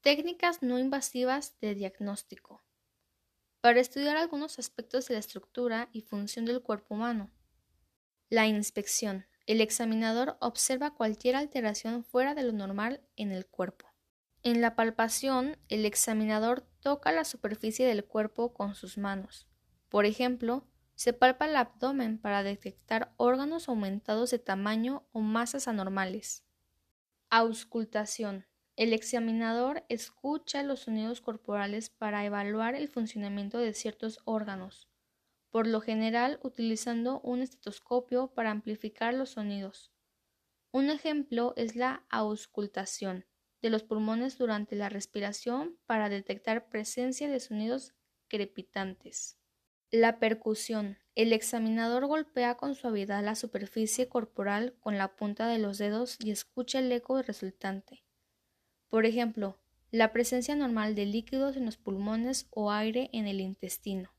Técnicas no invasivas de diagnóstico. Para estudiar algunos aspectos de la estructura y función del cuerpo humano. La inspección. El examinador observa cualquier alteración fuera de lo normal en el cuerpo. En la palpación, el examinador toca la superficie del cuerpo con sus manos. Por ejemplo, se palpa el abdomen para detectar órganos aumentados de tamaño o masas anormales. Auscultación. El examinador escucha los sonidos corporales para evaluar el funcionamiento de ciertos órganos por lo general utilizando un estetoscopio para amplificar los sonidos. Un ejemplo es la auscultación de los pulmones durante la respiración para detectar presencia de sonidos crepitantes. La percusión. El examinador golpea con suavidad la superficie corporal con la punta de los dedos y escucha el eco resultante. Por ejemplo, la presencia normal de líquidos en los pulmones o aire en el intestino.